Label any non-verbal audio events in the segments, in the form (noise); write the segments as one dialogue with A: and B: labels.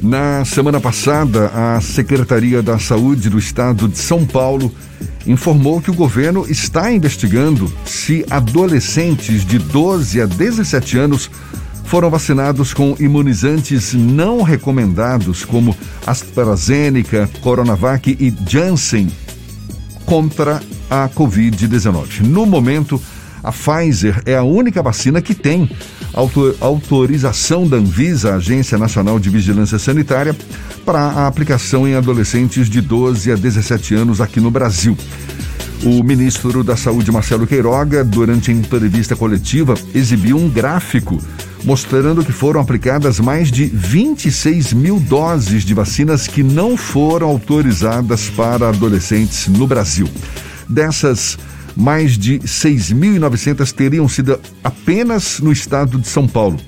A: Na semana passada, a Secretaria da Saúde do Estado de São Paulo informou que o governo está investigando se adolescentes de 12 a 17 anos foram vacinados com imunizantes não recomendados, como AstraZeneca, Coronavac e Janssen, contra a Covid-19. No momento, a Pfizer é a única vacina que tem autorização da Anvisa, Agência Nacional de Vigilância Sanitária, para a aplicação em adolescentes de 12 a 17 anos aqui no Brasil. O ministro da Saúde, Marcelo Queiroga, durante a entrevista coletiva, exibiu um gráfico mostrando que foram aplicadas mais de 26 mil doses de vacinas que não foram autorizadas para adolescentes no Brasil. Dessas, mais de 6.900 teriam sido apenas no estado de São Paulo.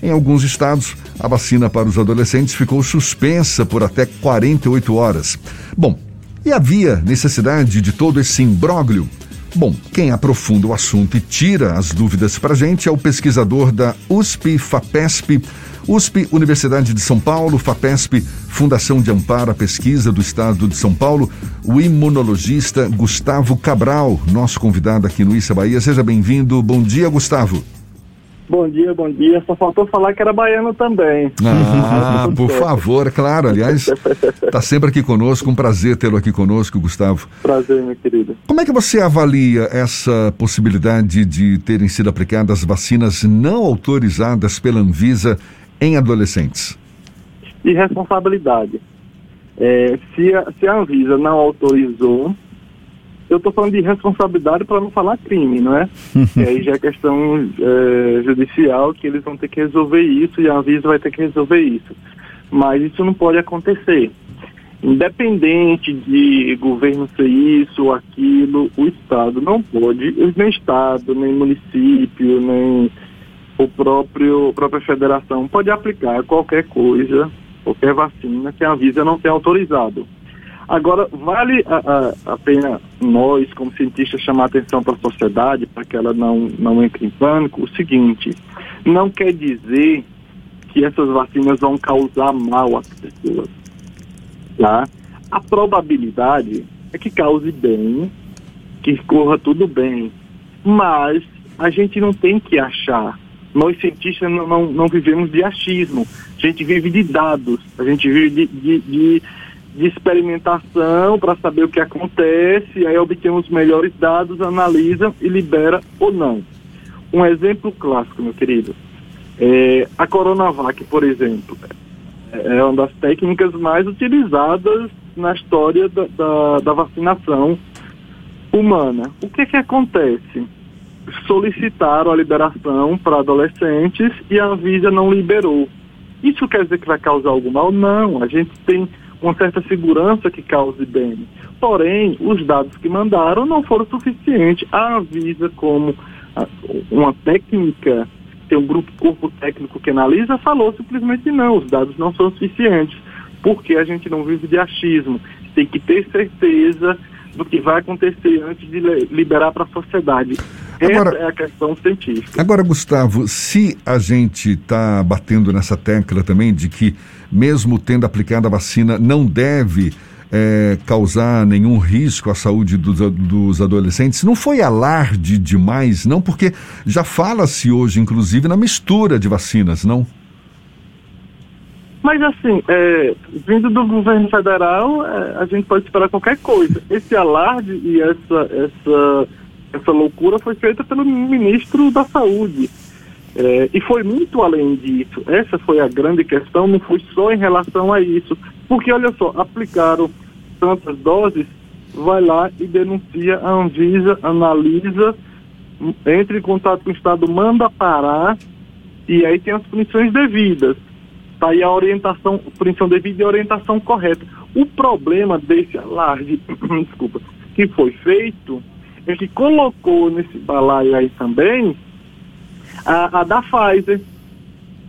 A: Em alguns estados, a vacina para os adolescentes ficou suspensa por até 48 horas. Bom, e havia necessidade de todo esse imbróglio? Bom, quem aprofunda o assunto e tira as dúvidas para a gente é o pesquisador da USP FAPESP, USP Universidade de São Paulo, FAPESP, Fundação de Amparo à Pesquisa do Estado de São Paulo, o imunologista Gustavo Cabral, nosso convidado aqui no Issa Bahia. Seja bem-vindo. Bom dia, Gustavo.
B: Bom dia, bom dia. Só faltou falar que era baiano também.
A: Ah, (laughs) por favor, claro. Aliás, está sempre aqui conosco. Um prazer tê-lo aqui conosco, Gustavo.
B: Prazer, meu querido.
A: Como é que você avalia essa possibilidade de terem sido aplicadas vacinas não autorizadas pela Anvisa em adolescentes?
B: Irresponsabilidade. É, se, a, se a Anvisa não autorizou, eu estou falando de responsabilidade para não falar crime, não é? (laughs) e aí já é questão é, judicial que eles vão ter que resolver isso e a Anvisa vai ter que resolver isso. Mas isso não pode acontecer. Independente de governo ser isso ou aquilo, o Estado não pode, nem Estado, nem município, nem o próprio a própria federação pode aplicar qualquer coisa, qualquer vacina que a Anvisa não tenha autorizado. Agora, vale a, a, a pena nós, como cientistas, chamar atenção para a sociedade, para que ela não, não entre em pânico, o seguinte, não quer dizer que essas vacinas vão causar mal às pessoas. Tá? A probabilidade é que cause bem, que corra tudo bem, mas a gente não tem que achar. Nós cientistas não, não, não vivemos de achismo, a gente vive de dados, a gente vive de, de, de de experimentação para saber o que acontece, aí obtemos melhores dados, analisa e libera ou não. Um exemplo clássico, meu querido, é a Coronavac, por exemplo, é uma das técnicas mais utilizadas na história da, da, da vacinação humana. O que que acontece? Solicitaram a liberação para adolescentes e a Anvisa não liberou. Isso quer dizer que vai causar algum mal? Não. A gente tem uma certa segurança que cause bem. Porém, os dados que mandaram não foram suficientes. A Anvisa, como uma técnica, tem um grupo corpo técnico que analisa, falou simplesmente não, os dados não são suficientes, porque a gente não vive de achismo. Tem que ter certeza do que vai acontecer antes de liberar para a sociedade. Agora, Essa é a questão científica.
A: Agora, Gustavo, se a gente está batendo nessa tecla também de que, mesmo tendo aplicado a vacina, não deve é, causar nenhum risco à saúde dos, dos adolescentes, não foi alarde demais, não? Porque já fala-se hoje, inclusive, na mistura de vacinas, não?
B: Mas assim, é, vindo do governo federal, é, a gente pode esperar qualquer coisa. Esse alarde e essa, essa essa loucura foi feita pelo ministro da Saúde. É, e foi muito além disso. Essa foi a grande questão, não foi só em relação a isso. Porque, olha só, aplicaram tantas doses, vai lá e denuncia a Anvisa, analisa, entra em contato com o Estado, manda parar, e aí tem as punições devidas. Está aí a orientação, punição devida e a orientação correta. O problema desse alarde, (clears throat) desculpa, que foi feito ele colocou nesse balaio aí também a, a da Pfizer,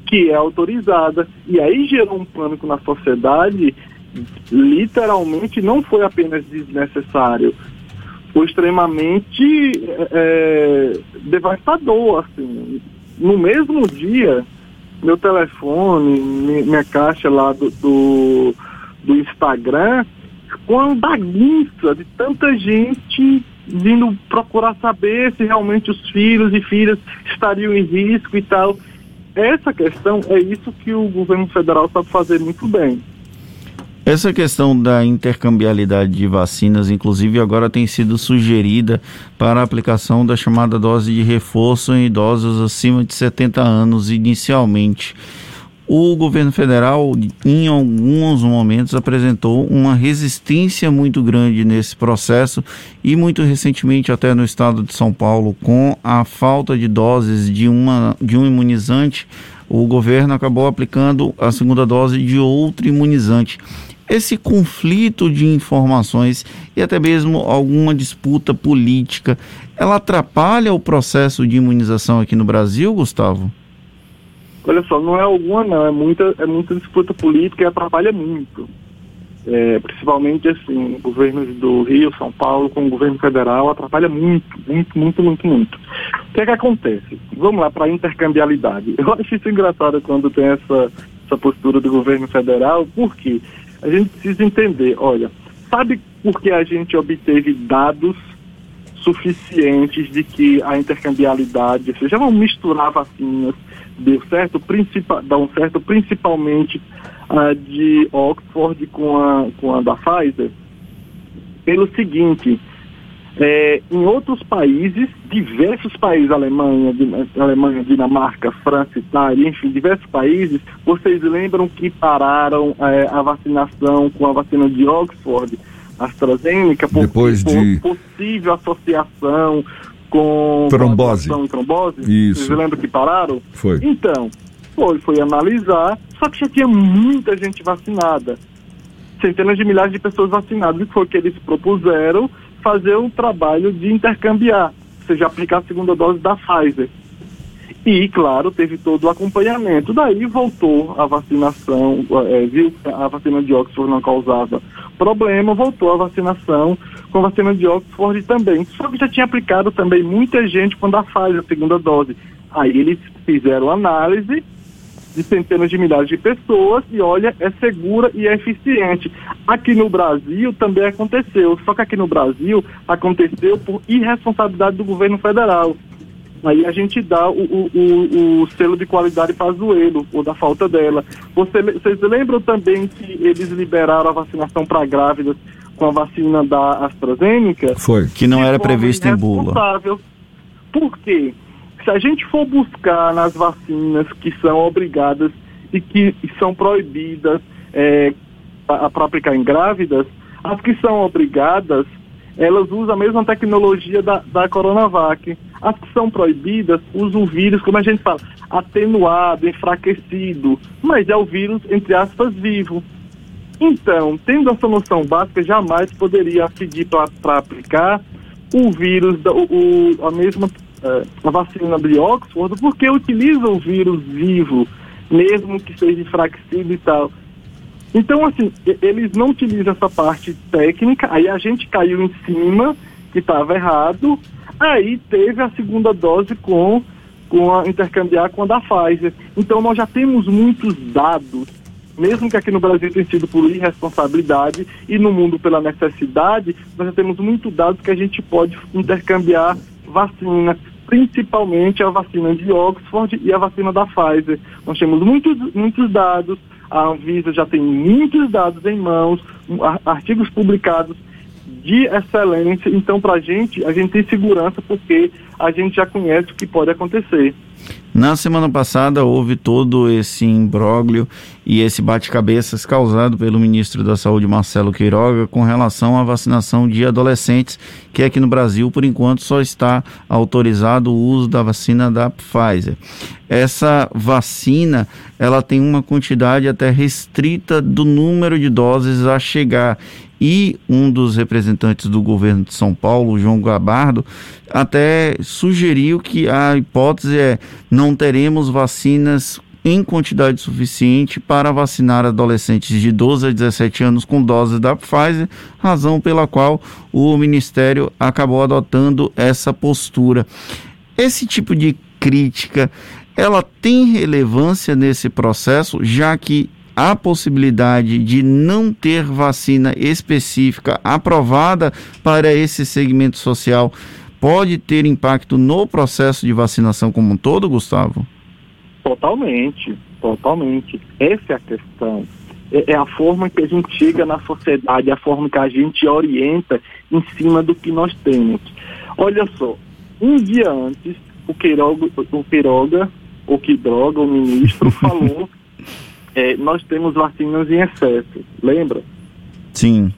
B: que é autorizada, e aí gerou um pânico na sociedade, literalmente não foi apenas desnecessário, foi extremamente é, devastador, assim. No mesmo dia, meu telefone, minha caixa lá do, do, do Instagram, com uma bagunça de tanta gente vindo procurar saber se realmente os filhos e filhas estariam em risco e tal. Essa questão é isso que o governo federal sabe fazer muito bem.
C: Essa questão da intercambialidade de vacinas, inclusive, agora tem sido sugerida para a aplicação da chamada dose de reforço em idosos acima de 70 anos inicialmente. O governo federal, em alguns momentos, apresentou uma resistência muito grande nesse processo e, muito recentemente, até no estado de São Paulo, com a falta de doses de, uma, de um imunizante, o governo acabou aplicando a segunda dose de outro imunizante. Esse conflito de informações e até mesmo alguma disputa política, ela atrapalha o processo de imunização aqui no Brasil, Gustavo?
B: Olha só, não é alguma não, é muita, é muita disputa política e atrapalha muito. É, principalmente assim, governos do Rio, São Paulo, com o governo federal, atrapalha muito, muito, muito, muito, muito. O que é que acontece? Vamos lá para a intercambialidade. (laughs) Eu acho isso engraçado quando tem essa, essa postura do governo federal, porque a gente precisa entender, olha, sabe por que a gente obteve dados suficientes de que a intercambialidade, ou seja, vamos misturar vacinas, deu certo, principal, dão certo principalmente a de Oxford com a, com a da Pfizer, pelo seguinte, é, em outros países, diversos países, Alemanha, Alemanha, Dinamarca, França, Itália, enfim, diversos países, vocês lembram que pararam é, a vacinação com a vacina de Oxford, AstraZeneca, por,
A: Depois de...
B: por possível associação com
A: trombose.
B: Trombose.
A: Isso.
B: Vocês lembram que pararam?
A: Foi.
B: Então, foi, foi analisar, só que já tinha muita gente vacinada. Centenas de milhares de pessoas vacinadas, e foi que eles propuseram fazer um trabalho de intercambiar, ou seja, aplicar a segunda dose da Pfizer. E, claro, teve todo o acompanhamento. Daí voltou a vacinação, é, viu que a vacina de Oxford não causava problema, voltou a vacinação com vacina de Oxford também. Só que já tinha aplicado também muita gente quando a Pfizer, a segunda dose. Aí eles fizeram análise de centenas de milhares de pessoas e olha, é segura e é eficiente. Aqui no Brasil também aconteceu, só que aqui no Brasil aconteceu por irresponsabilidade do governo federal. Aí a gente dá o, o, o, o selo de qualidade para Pazuello, ou da falta dela. Você, vocês lembram também que eles liberaram a vacinação para grávidas com a vacina da AstraZeneca?
C: Foi. Que não era previsto em bula.
B: Por quê? Se a gente for buscar nas vacinas que são obrigadas e que são proibidas é, para aplicar em grávidas, as que são obrigadas, elas usam a mesma tecnologia da, da Coronavac. As que são proibidas usam o vírus, como a gente fala, atenuado, enfraquecido, mas é o vírus, entre aspas, vivo. Então, tendo essa noção básica, jamais poderia pedir para aplicar o vírus, o, a mesma uh, a vacina de Oxford, porque utiliza o vírus vivo, mesmo que seja enfraquecido e tal. Então, assim, eles não utilizam essa parte técnica, aí a gente caiu em cima, que estava errado, aí teve a segunda dose com, com a intercambiar com a da Pfizer. Então, nós já temos muitos dados, mesmo que aqui no Brasil tenha sido por irresponsabilidade e no mundo pela necessidade, nós já temos muitos dados que a gente pode intercambiar vacina, principalmente a vacina de Oxford e a vacina da Pfizer. Nós temos muitos, muitos dados, a Anvisa já tem muitos dados em mãos, artigos publicados de excelência. Então, para a gente, a gente tem segurança porque a gente já conhece o que pode acontecer.
C: Na semana passada houve todo esse imbróglio e esse bate-cabeças causado pelo ministro da Saúde Marcelo Queiroga com relação à vacinação de adolescentes, que aqui no Brasil, por enquanto, só está autorizado o uso da vacina da Pfizer. Essa vacina, ela tem uma quantidade até restrita do número de doses a chegar e um dos representantes do governo de São Paulo, João Gabardo, até sugeriu que a hipótese é não teremos vacinas em quantidade suficiente para vacinar adolescentes de 12 a 17 anos com doses da Pfizer, razão pela qual o Ministério acabou adotando essa postura. Esse tipo de crítica ela tem relevância nesse processo, já que a possibilidade de não ter vacina específica aprovada para esse segmento social pode ter impacto no processo de vacinação como um todo, Gustavo?
B: Totalmente, totalmente. Essa é a questão. É, é a forma que a gente chega na sociedade, a forma que a gente orienta em cima do que nós temos. Olha só, um dia antes, o Queiroga, o Queiroga o que droga, o ministro (laughs) falou é, nós temos vacinas em excesso, lembra?
C: Sim.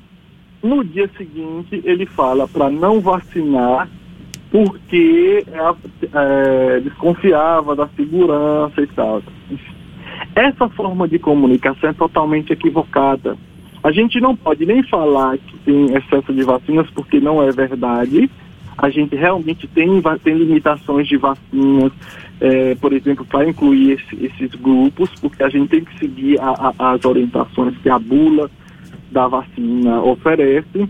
B: No dia seguinte, ele fala para não vacinar porque é, desconfiava da segurança e tal. Essa forma de comunicação é totalmente equivocada. A gente não pode nem falar que tem excesso de vacinas porque não é verdade. A gente realmente tem, tem limitações de vacinas, é, por exemplo, para incluir esse, esses grupos, porque a gente tem que seguir a, a, as orientações que a bula da vacina oferece,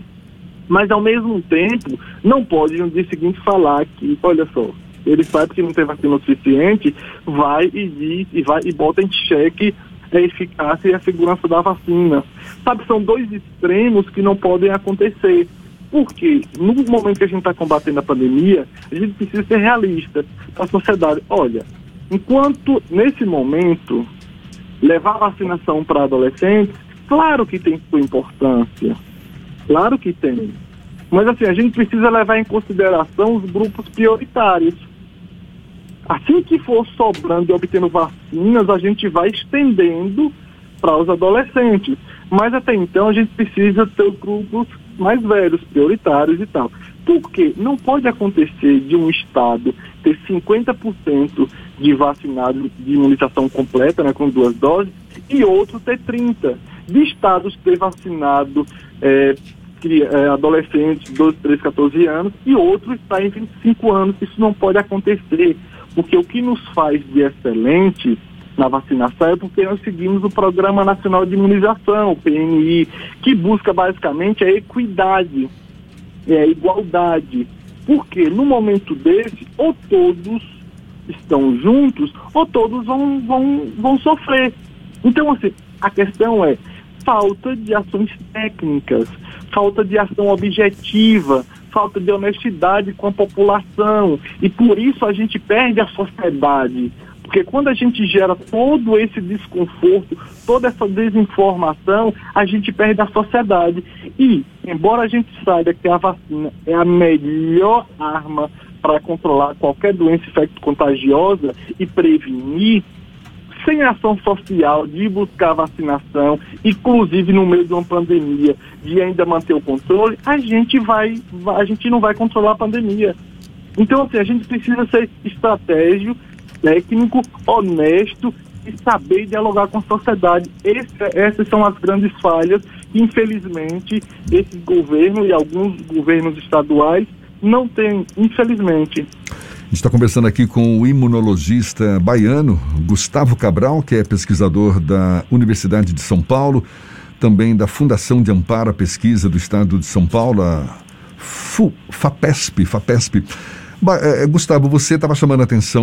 B: mas ao mesmo tempo não pode no dia seguinte falar que, olha só, ele sabe que não tem vacina suficiente, vai e diz e vai e bota em xeque a eficácia e a segurança da vacina. Sabe, são dois extremos que não podem acontecer. Porque no momento que a gente está combatendo a pandemia, a gente precisa ser realista para a sociedade. Olha, enquanto nesse momento levar a vacinação para adolescentes, claro que tem sua importância, claro que tem. Mas assim, a gente precisa levar em consideração os grupos prioritários. Assim que for sobrando e obtendo vacinas, a gente vai estendendo para os adolescentes. Mas até então a gente precisa ter os grupos mais velhos, prioritários e tal. Porque não pode acontecer de um estado ter 50% de vacinados de imunização completa, né, com duas doses, e outro ter 30%. De estados ter vacinado é, é, adolescentes de 12, 13, 14 anos e outro está em 25 anos. Isso não pode acontecer, porque o que nos faz de excelente na vacinação é porque nós seguimos o Programa Nacional de Imunização, o PNI, que busca basicamente a equidade, é, a igualdade. Porque no momento desse, ou todos estão juntos, ou todos vão, vão, vão sofrer. Então, assim, a questão é falta de ações técnicas, falta de ação objetiva, falta de honestidade com a população. E por isso a gente perde a sociedade. Porque quando a gente gera todo esse desconforto, toda essa desinformação, a gente perde a sociedade. E, embora a gente saiba que a vacina é a melhor arma para controlar qualquer doença infecto-contagiosa e prevenir, sem ação social de buscar vacinação, inclusive no meio de uma pandemia, de ainda manter o controle, a gente vai, a gente não vai controlar a pandemia. Então, assim, a gente precisa ser estratégico técnico, honesto e saber dialogar com a sociedade. Essas são as grandes falhas que, infelizmente, esse governo e alguns governos estaduais não têm, infelizmente.
A: A gente está conversando aqui com o imunologista baiano Gustavo Cabral, que é pesquisador da Universidade de São Paulo, também da Fundação de Amparo à Pesquisa do Estado de São Paulo, a FU, FAPESP. FAPESP. É, Gustavo, você estava chamando a atenção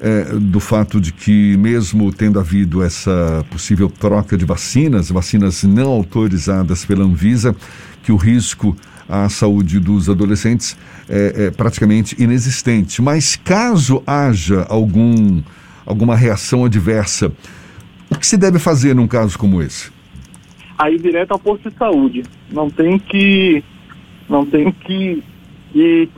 A: é, do fato de que, mesmo tendo havido essa possível troca de vacinas, vacinas não autorizadas pela Anvisa, que o risco à saúde dos adolescentes é, é praticamente inexistente. Mas caso haja algum, alguma reação adversa, o que se deve fazer num caso como esse?
B: Aí direto ao posto de saúde. Não tem que. Não tem que, que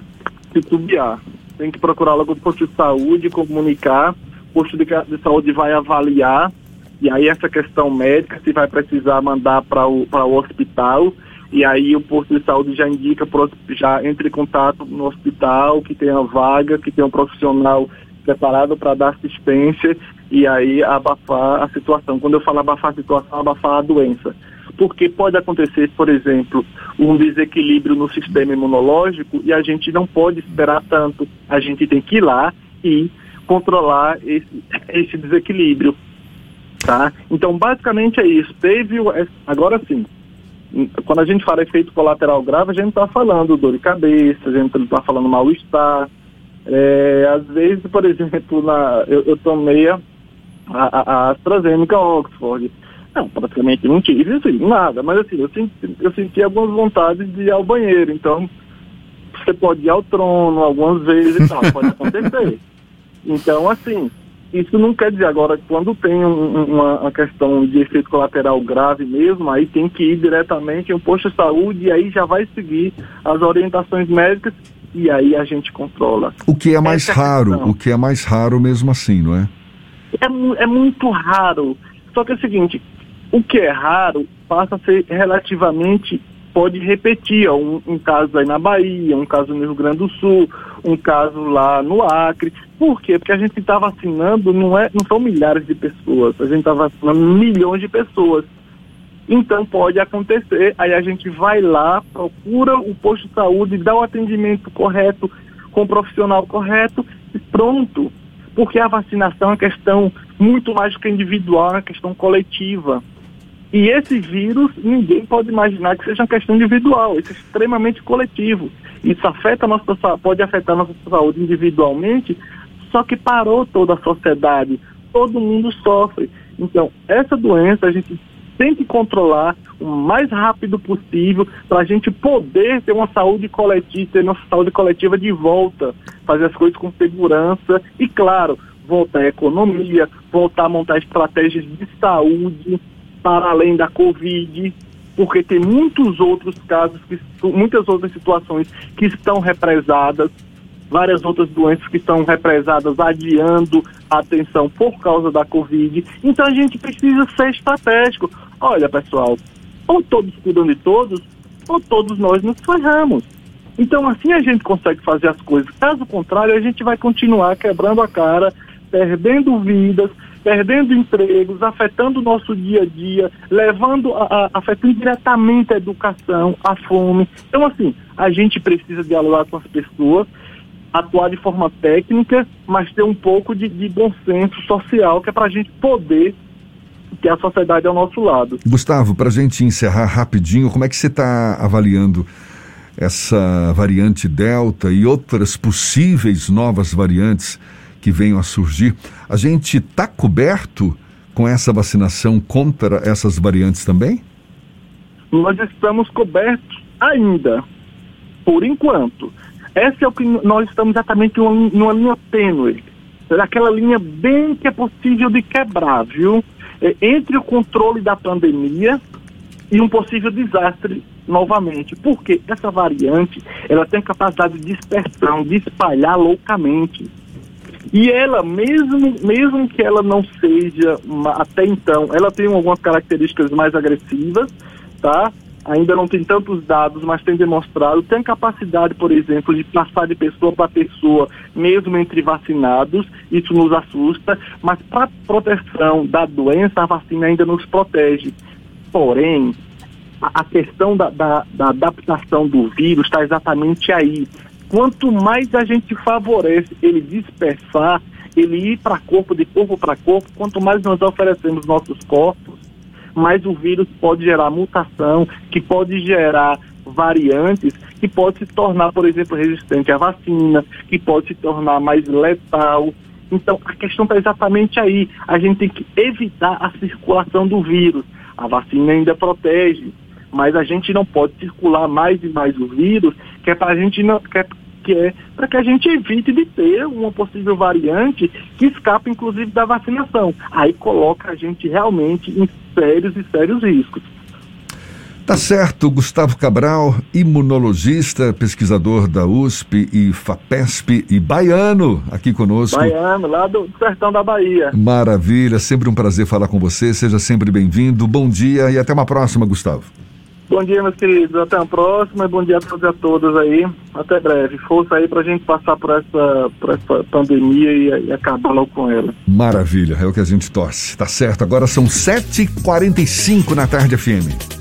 B: titubear tem que procurar logo o posto de saúde, comunicar, o posto de, de saúde vai avaliar, e aí essa questão médica, se vai precisar mandar para o, o hospital, e aí o posto de saúde já indica, já entre em contato no hospital, que tem a vaga, que tem um profissional preparado para dar assistência, e aí abafar a situação. Quando eu falo abafar a situação, abafar a doença porque pode acontecer, por exemplo, um desequilíbrio no sistema imunológico e a gente não pode esperar tanto. A gente tem que ir lá e controlar esse, esse desequilíbrio. Tá? Então, basicamente é isso. Teve, agora sim, quando a gente fala efeito colateral grave, a gente está falando dor de cabeça, a gente está falando mal-estar, É, às vezes, por (laughs) exemplo, na, eu, eu tomei a, a, a AstraZeneca Oxford. Não, praticamente não tive assim, nada, mas assim, eu senti, eu senti algumas vontades de ir ao banheiro, então você pode ir ao trono algumas vezes e tal, pode acontecer. (laughs) Então, assim, isso não quer dizer agora, quando tem um, uma, uma, questão de efeito colateral grave mesmo, aí tem que ir diretamente em um posto de saúde e aí já vai seguir as orientações médicas e aí a gente controla.
A: O que é mais Essa raro, é o que é mais raro mesmo assim, não é?
B: É, é muito raro. Só que é o seguinte, o que é raro passa a ser relativamente pode repetir, um, um, caso aí na Bahia, um caso no Rio Grande do Sul, um caso lá no Acre. Por quê? Porque a gente está vacinando, não, é, não são milhares de pessoas, a gente está vacinando milhões de pessoas. Então pode acontecer, aí a gente vai lá, procura o posto de saúde, dá o atendimento correto, com o profissional correto e pronto. Porque a vacinação é uma questão muito mais do que individual, é uma questão coletiva. E esse vírus, ninguém pode imaginar que seja uma questão individual, isso é extremamente coletivo. Isso afeta nossa, pode afetar nossa saúde individualmente, só que parou toda a sociedade, todo mundo sofre. Então, essa doença a gente tem que controlar o mais rápido possível para a gente poder ter uma saúde coletiva, ter nossa saúde coletiva de volta, fazer as coisas com segurança e, claro, voltar à economia, voltar a montar estratégias de saúde, para além da Covid, porque tem muitos outros casos, que, muitas outras situações que estão represadas, várias outras doenças que estão represadas, adiando a atenção por causa da Covid. Então a gente precisa ser estratégico. Olha, pessoal, ou todos cuidam de todos, ou todos nós nos ferramos. Então assim a gente consegue fazer as coisas. Caso contrário, a gente vai continuar quebrando a cara, perdendo vidas, perdendo empregos, afetando o nosso dia a dia, levando a, a, afetando diretamente a educação, a fome. Então, assim, a gente precisa dialogar com as pessoas, atuar de forma técnica, mas ter um pouco de, de bom senso social, que é para a gente poder ter a sociedade ao nosso lado.
A: Gustavo, para a gente encerrar rapidinho, como é que você está avaliando essa variante Delta e outras possíveis novas variantes? Que venham a surgir, a gente está coberto com essa vacinação contra essas variantes também?
B: Nós estamos cobertos ainda, por enquanto. Essa é o que nós estamos exatamente numa, numa linha tênue, aquela linha bem que é possível de quebrar, viu? É, entre o controle da pandemia e um possível desastre novamente. Porque essa variante, ela tem capacidade de dispersão, de espalhar loucamente. E ela, mesmo, mesmo que ela não seja, uma, até então, ela tem algumas características mais agressivas, tá? Ainda não tem tantos dados, mas tem demonstrado, tem capacidade, por exemplo, de passar de pessoa para pessoa, mesmo entre vacinados, isso nos assusta, mas para proteção da doença, a vacina ainda nos protege. Porém, a, a questão da, da, da adaptação do vírus está exatamente aí quanto mais a gente favorece ele dispersar, ele ir para corpo, de corpo para corpo, quanto mais nós oferecemos nossos corpos, mais o vírus pode gerar mutação, que pode gerar variantes, que pode se tornar, por exemplo, resistente à vacina, que pode se tornar mais letal. Então, a questão está exatamente aí. A gente tem que evitar a circulação do vírus. A vacina ainda protege, mas a gente não pode circular mais e mais o vírus, que é para a gente não, que é, que é para que a gente evite de ter uma possível variante que escapa inclusive da vacinação. Aí coloca a gente realmente em sérios e sérios riscos.
A: Tá certo, Gustavo Cabral, imunologista, pesquisador da USP e FAPESP e baiano aqui conosco.
B: Baiano, lá do sertão da Bahia.
A: Maravilha, sempre um prazer falar com você, seja sempre bem-vindo, bom dia e até uma próxima, Gustavo.
B: Bom dia, meus queridos. Até a próxima e bom dia a todos e a todas aí. Até breve. Força aí pra gente passar por essa, por essa pandemia e, e acabar logo com ela.
A: Maravilha, é o que a gente torce. Tá certo. Agora são 7h45 na tarde FM.